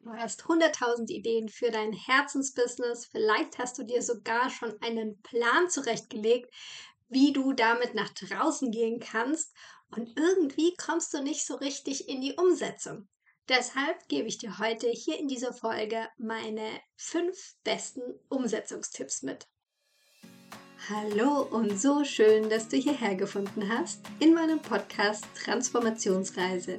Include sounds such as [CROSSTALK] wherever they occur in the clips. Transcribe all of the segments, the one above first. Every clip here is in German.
Du hast 100.000 Ideen für dein Herzensbusiness. Vielleicht hast du dir sogar schon einen Plan zurechtgelegt, wie du damit nach draußen gehen kannst. Und irgendwie kommst du nicht so richtig in die Umsetzung. Deshalb gebe ich dir heute hier in dieser Folge meine fünf besten Umsetzungstipps mit. Hallo und so schön, dass du hierher gefunden hast in meinem Podcast Transformationsreise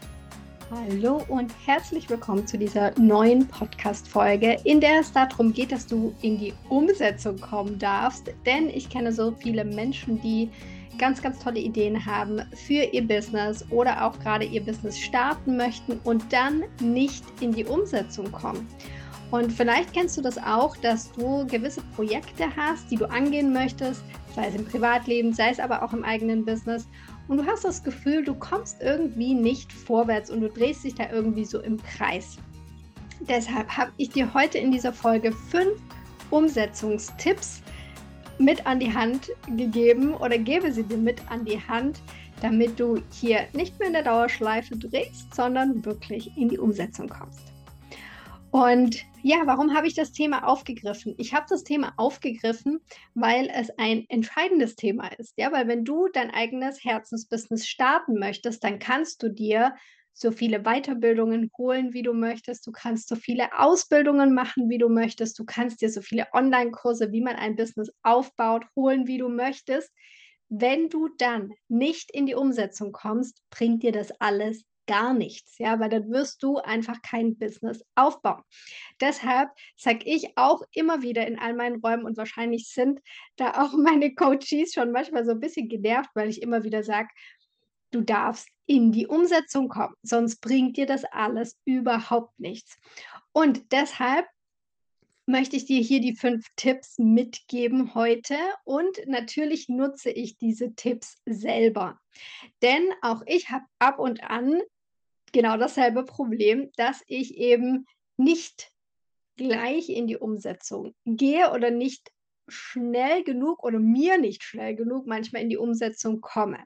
Hallo und herzlich willkommen zu dieser neuen Podcast-Folge, in der es darum geht, dass du in die Umsetzung kommen darfst. Denn ich kenne so viele Menschen, die ganz, ganz tolle Ideen haben für ihr Business oder auch gerade ihr Business starten möchten und dann nicht in die Umsetzung kommen. Und vielleicht kennst du das auch, dass du gewisse Projekte hast, die du angehen möchtest, sei es im Privatleben, sei es aber auch im eigenen Business und du hast das Gefühl, du kommst irgendwie nicht vorwärts und du drehst dich da irgendwie so im Kreis. Deshalb habe ich dir heute in dieser Folge fünf Umsetzungstipps mit an die Hand gegeben oder gebe sie dir mit an die Hand, damit du hier nicht mehr in der Dauerschleife drehst, sondern wirklich in die Umsetzung kommst. Und ja, warum habe ich das Thema aufgegriffen? Ich habe das Thema aufgegriffen, weil es ein entscheidendes Thema ist. Ja, weil wenn du dein eigenes Herzensbusiness starten möchtest, dann kannst du dir so viele Weiterbildungen holen, wie du möchtest. Du kannst so viele Ausbildungen machen, wie du möchtest. Du kannst dir so viele Online-Kurse, wie man ein Business aufbaut, holen, wie du möchtest. Wenn du dann nicht in die Umsetzung kommst, bringt dir das alles gar nichts, ja, weil dann wirst du einfach kein Business aufbauen. Deshalb sage ich auch immer wieder in all meinen Räumen und wahrscheinlich sind da auch [LAUGHS] meine Coaches schon manchmal so ein bisschen genervt, weil ich immer wieder sage, du darfst in die Umsetzung kommen, sonst bringt dir das alles überhaupt nichts. Und deshalb möchte ich dir hier die fünf Tipps mitgeben heute und natürlich nutze ich diese Tipps selber. Denn auch ich habe ab und an genau dasselbe Problem, dass ich eben nicht gleich in die Umsetzung gehe oder nicht schnell genug oder mir nicht schnell genug manchmal in die Umsetzung komme.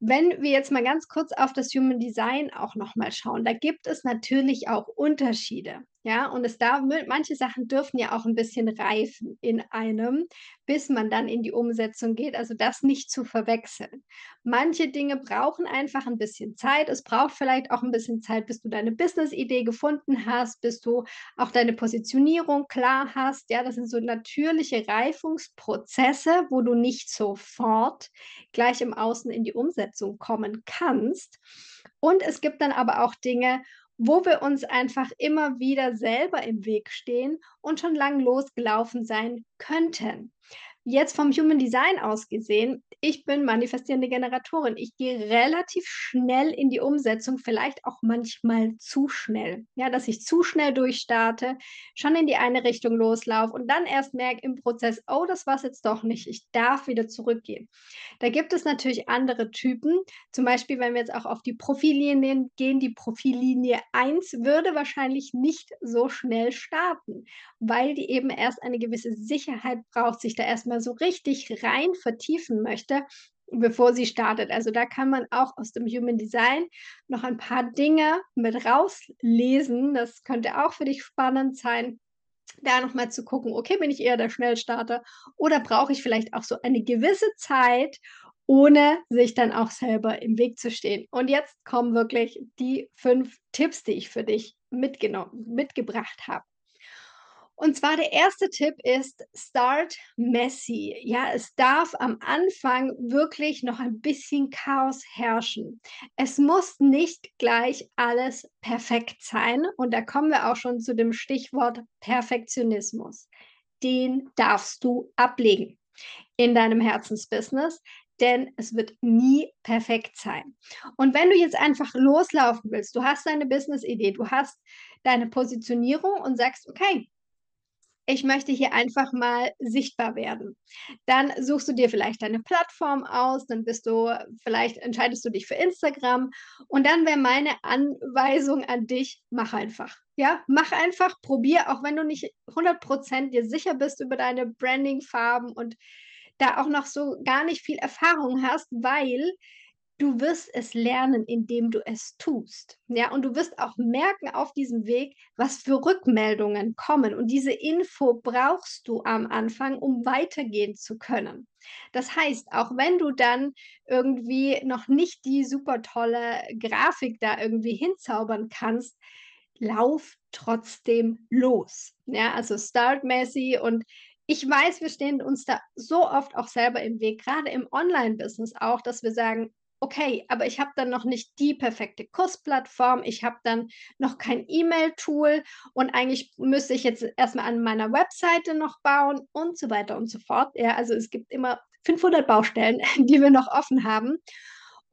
Wenn wir jetzt mal ganz kurz auf das Human Design auch noch mal schauen, da gibt es natürlich auch Unterschiede. Ja, und es darf, manche Sachen dürfen ja auch ein bisschen reifen in einem, bis man dann in die Umsetzung geht. Also das nicht zu verwechseln. Manche Dinge brauchen einfach ein bisschen Zeit. Es braucht vielleicht auch ein bisschen Zeit, bis du deine Business-Idee gefunden hast, bis du auch deine Positionierung klar hast. Ja, das sind so natürliche Reifungsprozesse, wo du nicht sofort gleich im Außen in die Umsetzung kommen kannst. Und es gibt dann aber auch Dinge, wo wir uns einfach immer wieder selber im Weg stehen und schon lang losgelaufen sein könnten. Jetzt vom Human Design aus gesehen, ich bin manifestierende Generatorin. Ich gehe relativ schnell in die Umsetzung, vielleicht auch manchmal zu schnell. Ja, dass ich zu schnell durchstarte, schon in die eine Richtung loslaufe und dann erst merke im Prozess, oh, das war es jetzt doch nicht. Ich darf wieder zurückgehen. Da gibt es natürlich andere Typen. Zum Beispiel, wenn wir jetzt auch auf die Profillinien gehen, die Profillinie 1 würde wahrscheinlich nicht so schnell starten, weil die eben erst eine gewisse Sicherheit braucht, sich da erstmal so richtig rein vertiefen möchte, bevor sie startet. Also da kann man auch aus dem Human Design noch ein paar Dinge mit rauslesen. Das könnte auch für dich spannend sein da nochmal zu gucken, okay, bin ich eher der Schnellstarter oder brauche ich vielleicht auch so eine gewisse Zeit, ohne sich dann auch selber im Weg zu stehen. Und jetzt kommen wirklich die fünf Tipps, die ich für dich mitgenommen, mitgebracht habe. Und zwar der erste Tipp ist Start messy. Ja, es darf am Anfang wirklich noch ein bisschen Chaos herrschen. Es muss nicht gleich alles perfekt sein. Und da kommen wir auch schon zu dem Stichwort Perfektionismus. Den darfst du ablegen in deinem Herzensbusiness, denn es wird nie perfekt sein. Und wenn du jetzt einfach loslaufen willst, du hast deine Business-Idee, du hast deine Positionierung und sagst, okay, ich möchte hier einfach mal sichtbar werden. Dann suchst du dir vielleicht deine Plattform aus, dann bist du vielleicht entscheidest du dich für Instagram und dann wäre meine Anweisung an dich, mach einfach. Ja, mach einfach, probier, auch wenn du nicht 100% dir sicher bist über deine Branding-Farben und da auch noch so gar nicht viel Erfahrung hast, weil Du wirst es lernen, indem du es tust. Ja, und du wirst auch merken auf diesem Weg, was für Rückmeldungen kommen. Und diese Info brauchst du am Anfang, um weitergehen zu können. Das heißt, auch wenn du dann irgendwie noch nicht die super tolle Grafik da irgendwie hinzaubern kannst, lauf trotzdem los. Ja, also start messy und ich weiß, wir stehen uns da so oft auch selber im Weg, gerade im Online-Business auch, dass wir sagen, okay, aber ich habe dann noch nicht die perfekte Kursplattform, ich habe dann noch kein E-Mail-Tool und eigentlich müsste ich jetzt erstmal an meiner Webseite noch bauen und so weiter und so fort. Ja, also es gibt immer 500 Baustellen, [LAUGHS] die wir noch offen haben.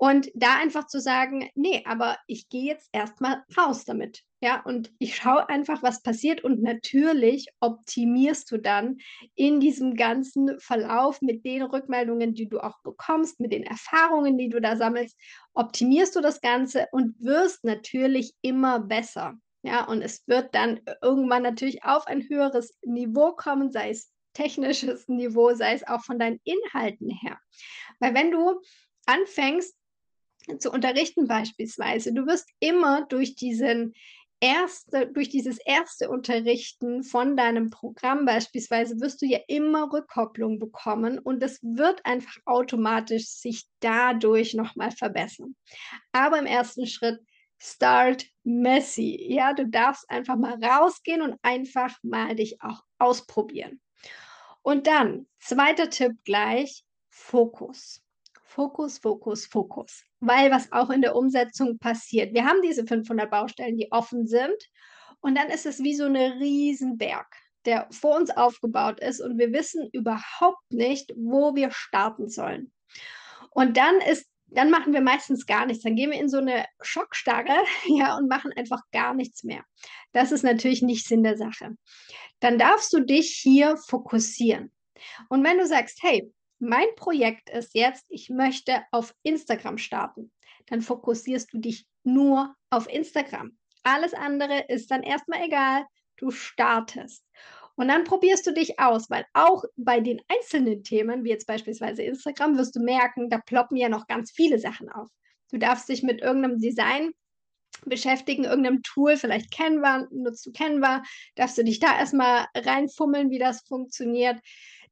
Und da einfach zu sagen, nee, aber ich gehe jetzt erstmal raus damit. Ja, und ich schaue einfach, was passiert. Und natürlich optimierst du dann in diesem ganzen Verlauf mit den Rückmeldungen, die du auch bekommst, mit den Erfahrungen, die du da sammelst, optimierst du das Ganze und wirst natürlich immer besser. Ja, und es wird dann irgendwann natürlich auf ein höheres Niveau kommen, sei es technisches Niveau, sei es auch von deinen Inhalten her. Weil wenn du anfängst, zu unterrichten beispielsweise. Du wirst immer durch diesen erste, durch dieses erste Unterrichten von deinem Programm beispielsweise wirst du ja immer Rückkopplung bekommen und es wird einfach automatisch sich dadurch nochmal verbessern. Aber im ersten Schritt start messy. Ja, du darfst einfach mal rausgehen und einfach mal dich auch ausprobieren. Und dann, zweiter Tipp gleich, Fokus. Fokus, Fokus, Fokus. Weil was auch in der Umsetzung passiert. Wir haben diese 500 Baustellen, die offen sind. Und dann ist es wie so eine Riesenberg, der vor uns aufgebaut ist. Und wir wissen überhaupt nicht, wo wir starten sollen. Und dann ist dann machen wir meistens gar nichts. Dann gehen wir in so eine Schockstarre, [LAUGHS] ja, und machen einfach gar nichts mehr. Das ist natürlich nicht Sinn der Sache. Dann darfst du dich hier fokussieren. Und wenn du sagst, hey, mein Projekt ist jetzt, ich möchte auf Instagram starten. Dann fokussierst du dich nur auf Instagram. Alles andere ist dann erstmal egal. Du startest. Und dann probierst du dich aus, weil auch bei den einzelnen Themen, wie jetzt beispielsweise Instagram, wirst du merken, da ploppen ja noch ganz viele Sachen auf. Du darfst dich mit irgendeinem Design beschäftigen, irgendeinem Tool, vielleicht Canva, nutzt du Canva, darfst du dich da erstmal reinfummeln, wie das funktioniert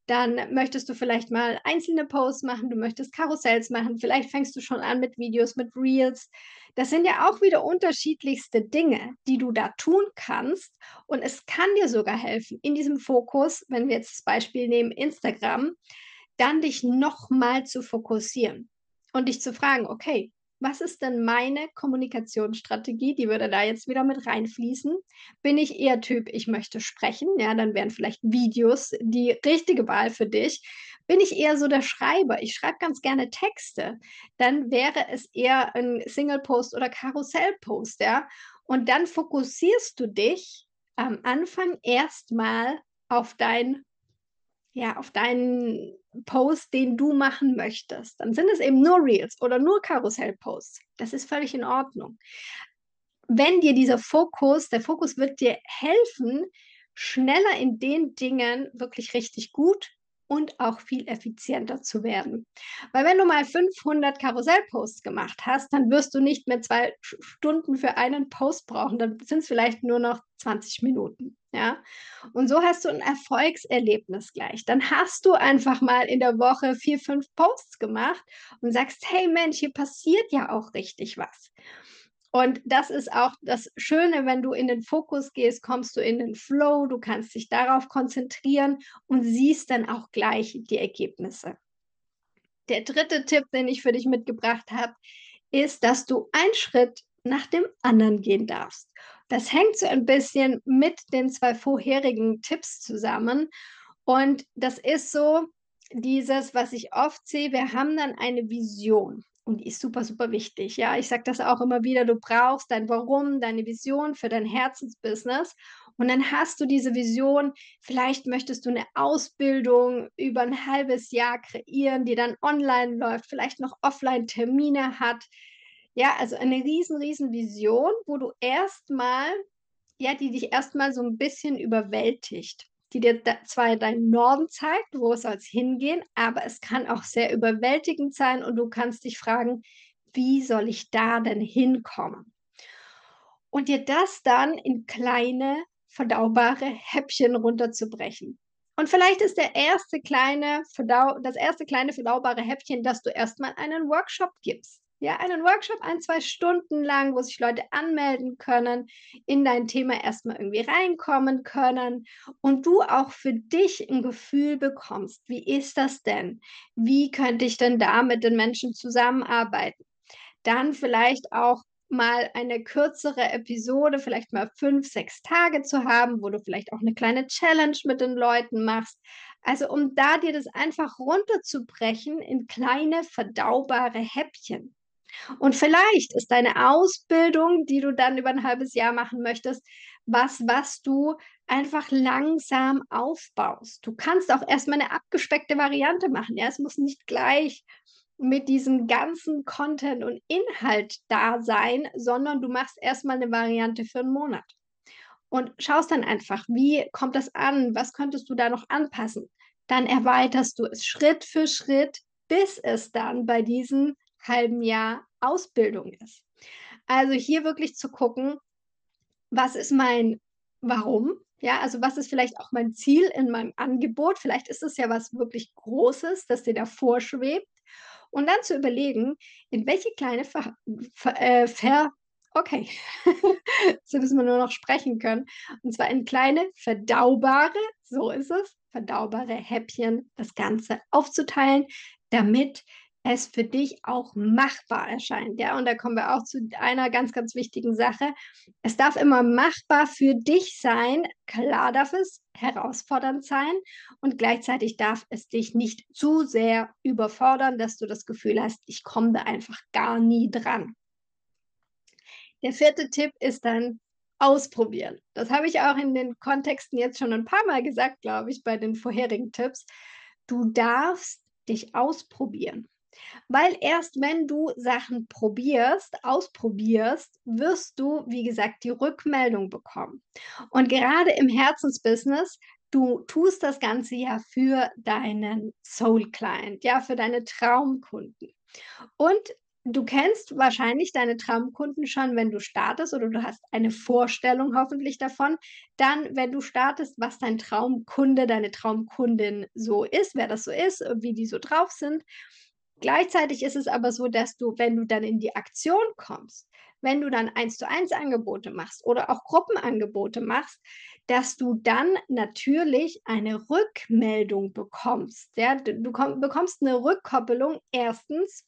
dann möchtest du vielleicht mal einzelne Posts machen, du möchtest Karussells machen, vielleicht fängst du schon an mit Videos, mit Reels. Das sind ja auch wieder unterschiedlichste Dinge, die du da tun kannst. Und es kann dir sogar helfen, in diesem Fokus, wenn wir jetzt das Beispiel nehmen, Instagram, dann dich nochmal zu fokussieren und dich zu fragen, okay, was ist denn meine Kommunikationsstrategie? Die würde da jetzt wieder mit reinfließen. Bin ich eher Typ, ich möchte sprechen? Ja, dann wären vielleicht Videos die richtige Wahl für dich. Bin ich eher so der Schreiber? Ich schreibe ganz gerne Texte. Dann wäre es eher ein Single-Post oder Karussell-Post, ja. Und dann fokussierst du dich am Anfang erstmal auf dein ja, auf deinen Post, den du machen möchtest. Dann sind es eben nur Reels oder nur Karussell-Posts. Das ist völlig in Ordnung. Wenn dir dieser Fokus, der Fokus wird dir helfen, schneller in den Dingen wirklich richtig gut und auch viel effizienter zu werden. Weil wenn du mal 500 Karussellposts gemacht hast, dann wirst du nicht mehr zwei Stunden für einen Post brauchen, dann sind es vielleicht nur noch 20 Minuten. Ja, und so hast du ein Erfolgserlebnis gleich. Dann hast du einfach mal in der Woche vier, fünf Posts gemacht und sagst, hey Mensch, hier passiert ja auch richtig was. Und das ist auch das Schöne, wenn du in den Fokus gehst, kommst du in den Flow, du kannst dich darauf konzentrieren und siehst dann auch gleich die Ergebnisse. Der dritte Tipp, den ich für dich mitgebracht habe, ist, dass du einen Schritt nach dem anderen gehen darfst. Das hängt so ein bisschen mit den zwei vorherigen Tipps zusammen. Und das ist so dieses, was ich oft sehe, wir haben dann eine Vision. Und die ist super, super wichtig. Ja, ich sage das auch immer wieder. Du brauchst dein Warum, deine Vision für dein Herzensbusiness. Und dann hast du diese Vision, vielleicht möchtest du eine Ausbildung über ein halbes Jahr kreieren, die dann online läuft, vielleicht noch Offline-Termine hat. Ja, also eine riesen, riesen Vision, wo du erstmal ja, die dich erstmal so ein bisschen überwältigt, die dir zwar deinen Norden zeigt, wo es soll's hingehen, aber es kann auch sehr überwältigend sein und du kannst dich fragen: „Wie soll ich da denn hinkommen?“ Und dir das dann in kleine, verdaubare Häppchen runterzubrechen. Und vielleicht ist der erste kleine das erste kleine verdaubare Häppchen, dass du erstmal einen Workshop gibst. Ja, einen Workshop ein, 2 Stunden lang, wo sich Leute anmelden können, in dein Thema erstmal irgendwie reinkommen können und du auch für dich ein Gefühl bekommst: „Wie ist das denn? Wie könnte ich denn da mit den Menschen zusammenarbeiten?“ Dann vielleicht auch mal eine kürzere Episode, vielleicht mal 5, 6 Tage zu haben, wo du vielleicht auch eine kleine Challenge mit den Leuten machst. Also, um da dir das einfach runterzubrechen in kleine verdaubare Häppchen. Und vielleicht ist deine Ausbildung, die du dann über ein halbes Jahr machen möchtest, was, was du einfach langsam aufbaust. Du kannst auch erst mal 'ne abgespeckte Variante machen, ja? Es muss nicht gleich mit diesem ganzen Content und Inhalt da sein, sondern du machst erst mal 'ne Variante für einen Monat und schaust dann einfach, wie kommt das an? Was könntest du da noch anpassen? Dann erweiterst du es Schritt für Schritt, bis es dann bei diesem halben Jahr Ausbildung ist. Also, hier wirklich zu gucken, was ist mein Warum? Ja, also, was ist vielleicht auch mein Ziel in meinem Angebot? Vielleicht ist es ja was wirklich Großes, das dir da vorschwebt. Und dann zu überlegen, in welche kleine Ver Ver äh, Ver okay, [LAUGHS] jetzt müssen wir nur noch sprechen können. Und zwar in kleine verdaubare, so ist es, verdaubare Häppchen das Ganze aufzuteilen, damit es für dich auch machbar erscheint, ja? Und da kommen wir auch zu einer ganz, ganz wichtigen Sache. Es darf immer machbar für dich sein. Klar darf es herausfordernd sein und gleichzeitig darf es dich nicht zu sehr überfordern, dass du das Gefühl hast: „Ich komme da einfach gar nie dran.“ Der vierte Tipp ist dann ausprobieren. Das habe ich auch in den Kontexten jetzt schon ein paar Mal gesagt, glaube ich, bei den vorherigen Tipps. Du darfst dich ausprobieren. Weil erst wenn du Sachen probierst, ausprobierst, wirst du, wie gesagt, die Rückmeldung bekommen. Und gerade im Herzensbusiness, du tust das Ganze ja für deinen Soul Client, ja, für deine Traumkunden. Und du kennst wahrscheinlich deine Traumkunden schon, wenn du startest oder du hast eine Vorstellung hoffentlich davon. Dann, wenn du startest, was dein Traumkunde, deine Traumkundin so ist, wer das so ist, wie die so drauf sind. Gleichzeitig ist es aber so, dass du, wenn du dann in die Aktion kommst, wenn du dann Eins-zu-eins Angebote machst oder auch Gruppenangebote machst, dass du dann natürlich eine Rückmeldung bekommst, ja? Du komm bekommst 'ne Rückkoppelung. Erstens,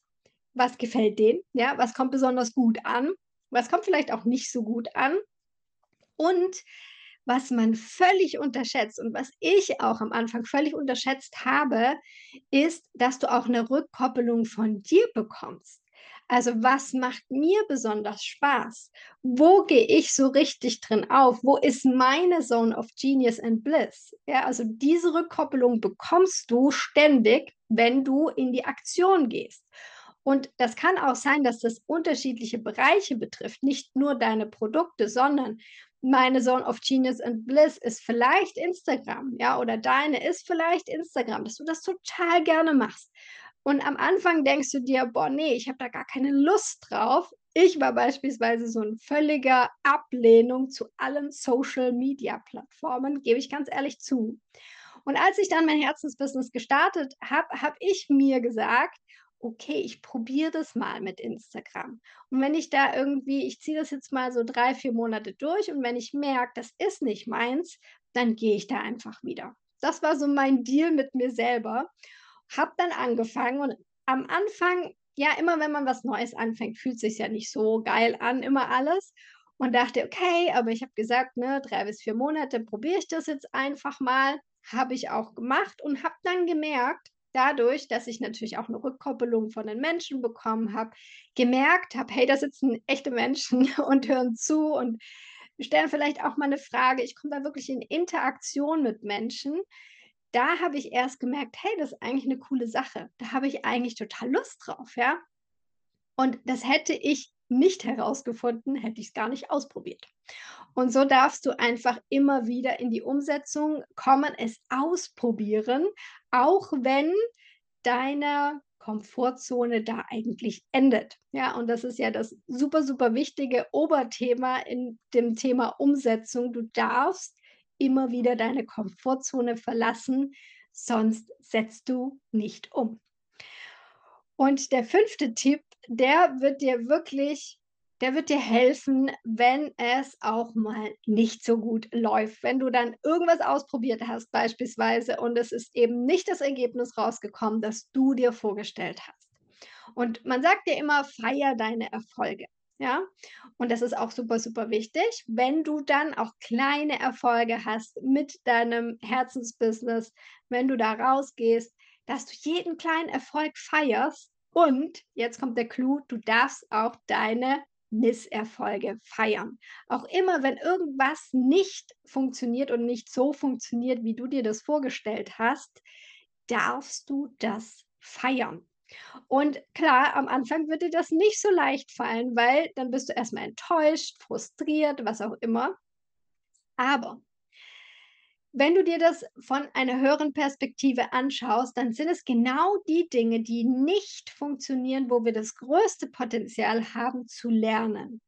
was gefällt denen, ja? Was kommt besonders gut an? Was kommt vielleicht auch nicht so gut an? Und was man völlig unterschätzt und was ich auch am Anfang völlig unterschätzt habe, ist, dass du auch 'ne Rückkoppelung von dir bekommst. Also, was macht mir besonders Spaß? Wo gehe ich so richtig drin auf? Wo ist meine Zone of Genius and Bliss? Ja, also diese Rückkoppelung bekommst du ständig, wenn du in die Aktion gehst. Und das kann auch sein, dass das unterschiedliche Bereiche betrifft, nicht nur deine Produkte, sondern meine Zone of Genius and Bliss ist vielleicht Instagram, ja, oder deine ist vielleicht Instagram, dass du das total gerne machst. Und am Anfang denkst du dir: „Boah, ne, ich habe da gar keine Lust drauf.“ Ich war beispielsweise so 'n völliger Ablehnung zu allen Social-Media-Plattformen, gebe ich ganz ehrlich zu. Und als ich dann mein Herzensbusiness gestartet habe, habe ich mir gesagt: Okay, ich probiere das mal mit Instagram. Und wenn ich da irgendwie ich ziehe das jetzt mal so 3, 4 Monate durch und wenn ich merke, das ist nicht meins, dann gehe ich da einfach wieder. Das war so mein Deal mit mir selber. Habe dann angefangen und am Anfang ja, immer wenn man was Neues anfängt, fühlt sich's ja nicht so geil an, immer alles und dachte: „Okay“, aber ich habe gesagt, ne, 3 bis 4 Monate probiere ich das jetzt einfach mal. Habe ich auch gemacht und habe dann gemerkt, dadurch, dass ich natürlich auch 'ne Rückkoppelung von den Menschen bekommen habe, gemerkt habe: „Hey, da sitzen echte Menschen [LAUGHS] und hören zu und stellen vielleicht auch mal eine Frage. Ich komme da wirklich in Interaktion mit Menschen. Da habe ich erst gemerkt: „Hey, das ist eigentlich eine coole Sache. Da habe ich eigentlich total Lust drauf“, ja? Und das hätte ich nicht herausgefunden, hätte ich es gar nicht ausprobiert. Und so darfst du einfach immer wieder in die Umsetzung kommen, es ausprobieren, auch wenn deine Komfortzone da eigentlich endet. Ja, und das ist ja das super, super wichtige Oberthema in dem Thema Umsetzung. Du darfst immer wieder deine Komfortzone verlassen, sonst setzt du nicht um. Und der fünfte Tipp, der wird dir wirklich der wird dir helfen, wenn es auch mal nicht so gut läuft. Wenn du dann irgendwas ausprobiert hast beispielsweise und es ist eben nicht das Ergebnis rausgekommen, das du dir vorgestellt hast. Und man sagt dir immer: „Feier deine Erfolge“, ja? Und das ist auch super, super wichtig, wenn du dann auch kleine Erfolge hast mit deinem Herzensbusiness, wenn du da rausgehst, dass du jeden kleinen Erfolg feierst und jetzt kommt der Clou, du darfst auch deine Misserfolge feiern. Auch immer, wenn irgendwas nicht funktioniert und nicht so funktioniert, wie du dir das vorgestellt hast, darfst du das feiern. Und klar, am Anfang wird dir das nicht so leicht fallen, weil dann bist du erstmal enttäuscht, frustriert, was auch immer. Aber wenn du dir das von einer höheren Perspektive anschaust, dann sind es genau die Dinge, die nicht funktionieren, wo wir das größte Potenzial haben zu lernen,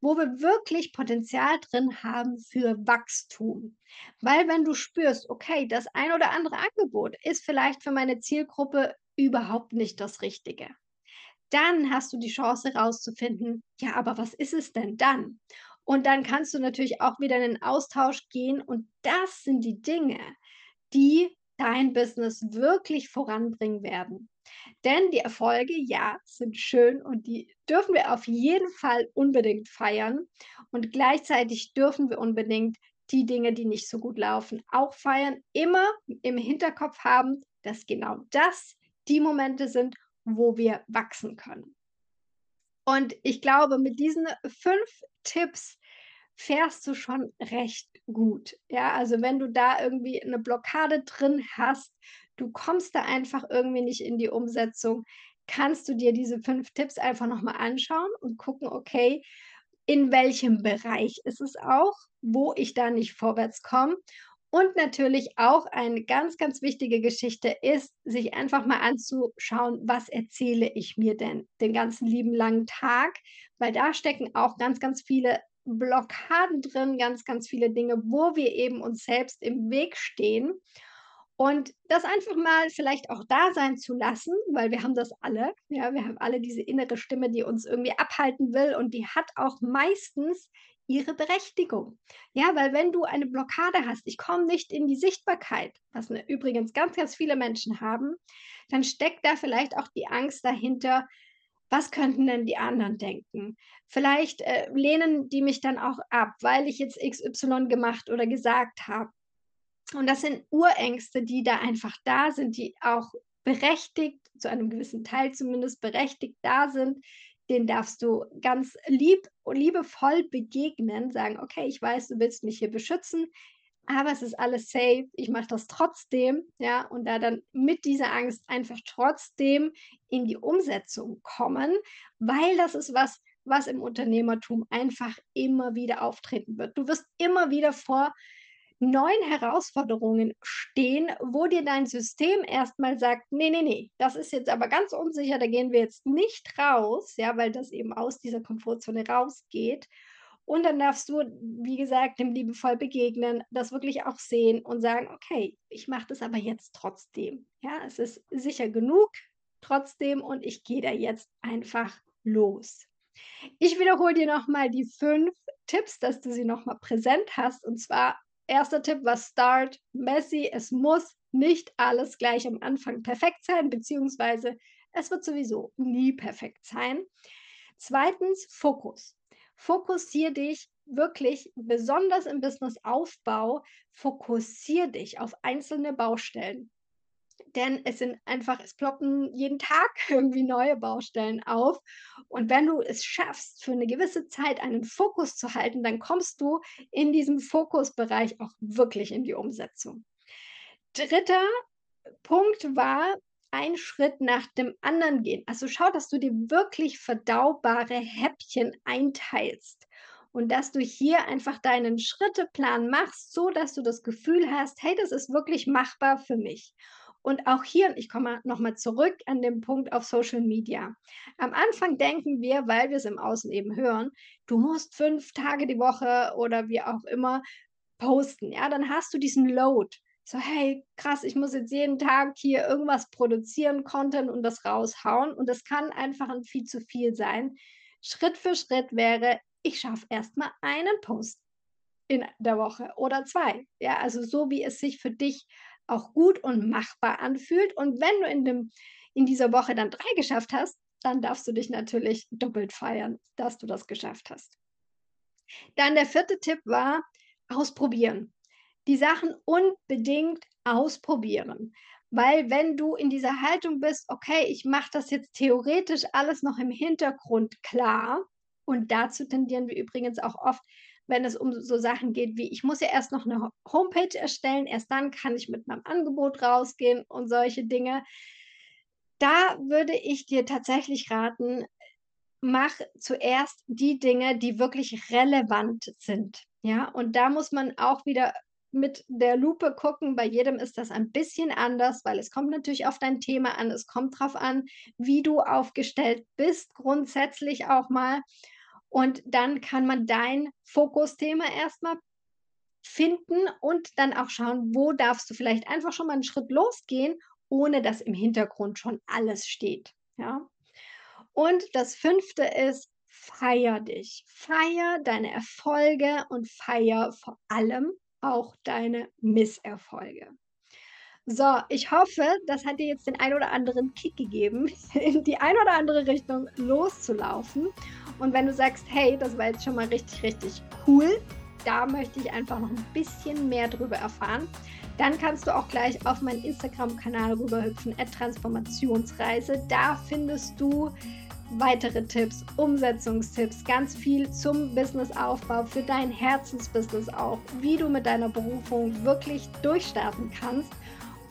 wo wir wirklich Potenzial drin haben für Wachstum. Weil wenn du spürst, okay, das ein oder andere Angebot ist vielleicht für meine Zielgruppe überhaupt nicht das Richtige. Dann hast du die Chance herauszufinden, ja, aber was ist es denn dann? Und dann kannst du natürlich auch wieder in den Austausch gehen und das sind die Dinge, die dein Business wirklich voranbringen werden. Denn die Erfolge, ja, sind schön und die dürfen wir auf jeden Fall unbedingt feiern. Und gleichzeitig dürfen wir unbedingt die Dinge, die nicht so gut laufen, auch feiern. Immer im Hinterkopf haben, dass genau das die Momente sind, wo wir wachsen können. Und ich glaube, mit diesen fünf Tipps fährst du schon recht gut. Ja, also wenn du da irgendwie eine Blockade drin hast, du kommst da einfach irgendwie nicht in die Umsetzung, kannst du dir diese fünf Tipps einfach noch mal anschauen und gucken: „Okay, in welchem Bereich ist es auch, wo ich da nicht vorwärts komme?“ Und natürlich auch eine ganz, ganz wichtige Geschichte ist, sich einfach mal anzuschauen: „Was erzähle ich mir denn den ganzen lieben langen Tag?“ Weil da stecken auch ganz, ganz viele Blockaden drin, ganz, ganz viele Dinge, wo wir eben uns selbst im Weg stehen. Und das einfach mal vielleicht auch da sein zu lassen, weil wir haben das alle. Ja, wir haben alle diese innere Stimme, die uns irgendwie abhalten will und die hat auch meistens ihre Berechtigung. Ja, weil wenn du eine Blockade hast, ich komme nicht in die Sichtbarkeit, was ne, übrigens ganz, ganz viele Menschen haben, dann steckt da vielleicht auch die Angst dahinter, was könnten denn die anderen denken? Vielleicht, äh, lehnen die mich dann auch ab, weil ich jetzt XY gemacht oder gesagt habe. Und das sind Urängste, die da einfach da sind, die auch berechtigt, zu einem gewissen Teil zumindest berechtigt da sind. Den darfst du ganz lieb liebevoll begegnen, sagen: „Okay, ich weiß, du willst mich hier beschützen aber es ist alles safe, ich mache das trotzdem, ja, und da dann mit dieser Angst einfach trotzdem in die Umsetzung kommen, weil das ist was, was im Unternehmertum einfach immer wieder auftreten wird. Du wirst immer wieder vor neuen Herausforderungen stehen, wo dir dein System erstmal sagt: „Ne, ne, ne, das ist jetzt aber ganz unsicher, da gehen wir jetzt nicht raus“, ja, weil das eben aus dieser Komfortzone rausgeht. Und dann darfst du, wie gesagt, dem liebevoll begegnen, das wirklich auch sehen und sagen: „Okay, ich mache das aber jetzt trotzdem. Ja, es ist sicher genug trotzdem und ich gehe da jetzt einfach los.“ Ich wiederhole dir noch mal die 5 Tipps, dass du sie noch mal präsent hast. Und zwar erster Tipp war Start messy. Es muss nicht alles gleich am Anfang perfekt sein, beziehungsweise es wird sowieso nie perfekt sein. Zweitens Fokus. Fokussiere dich wirklich, besonders im Businessaufbau, fokussiere dich auf einzelne Baustellen. denn es sind einfach, es ploppen jeden Tag [LAUGHS] irgendwie neue Baustellen auf. Und wenn du es schaffst, für eine gewisse Zeit einen Fokus zu halten, dann kommst du in diesem Fokusbereich auch wirklich in die Umsetzung. Dritter Punkt war, ein Schritt nach dem anderen gehen. Also schau, dass du dir wirklich verdaubare Häppchen einteilst und dass du hier einfach deinen Schritteplan machst, so dass du das Gefühl hast, hey, das ist wirklich machbar für mich. Und auch hier, ich komme nochmal zurück an den Punkt auf Social Media. Am Anfang denken wir, weil wir es im Außen eben hören, du musst fünf Tage die Woche oder wie auch immer posten. Ja, dann hast du diesen Load. So, hey, krass, ich muss jetzt jeden Tag hier irgendwas produzieren, Content und das raushauen. Und das kann einfach ein viel zu viel sein. Schritt für Schritt wäre, ich schaffe erstmal einen Post in der Woche oder zwei. Ja, also so wie es sich für dich auch gut und machbar anfühlt. Und wenn du in, dem, in dieser Woche dann drei geschafft hast, dann darfst du dich natürlich doppelt feiern, dass du das geschafft hast. Dann der vierte Tipp war, ausprobieren. Die Sachen unbedingt ausprobieren. Weil wenn du in dieser Haltung bist, okay, ich mache das jetzt theoretisch alles noch im Hintergrund klar, und dazu tendieren wir übrigens auch oft, wenn es um so Sachen geht wie, ich muss ja erst noch eine Homepage erstellen, erst dann kann ich mit meinem Angebot rausgehen und solche Dinge. Da würde ich dir tatsächlich raten, mach zuerst die Dinge, die wirklich relevant sind. Ja, und da muss man auch wieder mit der Lupe gucken. Bei jedem ist das ein bisschen anders, weil es kommt natürlich auf dein Thema an. Es kommt darauf an, wie du aufgestellt bist, grundsätzlich auch mal. Und dann kann man dein Fokusthema erstmal finden und dann auch schauen, wo darfst du vielleicht einfach schon mal einen Schritt losgehen, ohne dass im Hintergrund schon alles steht. Ja? Und das fünfte ist, feier dich. Feier deine Erfolge und feier vor allem auch deine Misserfolge. So, ich hoffe, das hat dir jetzt den ein oder anderen Kick gegeben, [LAUGHS] in die ein oder andere Richtung loszulaufen. Und wenn du sagst, hey, das war jetzt schon mal richtig, richtig cool, da möchte ich einfach noch ein bisschen mehr drüber erfahren, dann kannst du auch gleich auf meinen Instagram-Kanal rüberhüpfen, Transformationsreise. Da findest du weitere Tipps, Umsetzungstipps, ganz viel zum Businessaufbau, für dein Herzensbusiness auch, wie du mit deiner Berufung wirklich durchstarten kannst.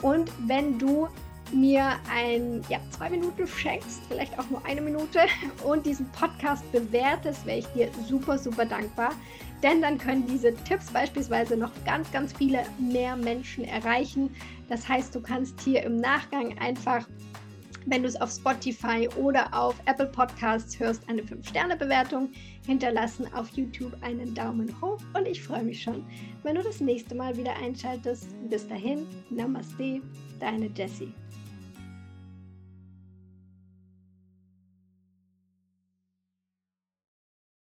Und wenn du mir ein, ja, zwei Minuten schenkst, vielleicht auch nur eine Minute [LAUGHS] und diesen Podcast bewertest, wäre ich dir super, super dankbar. Denn dann können diese Tipps beispielsweise noch ganz, ganz viele mehr Menschen erreichen. Das heißt, du kannst hier im Nachgang einfach wenn du es auf Spotify oder auf Apple Podcasts hörst, eine 5-Sterne-Bewertung hinterlassen, auf YouTube einen Daumen hoch und ich freue mich schon, wenn du das nächste Mal wieder einschaltest. Bis dahin, Namaste, deine Jessie.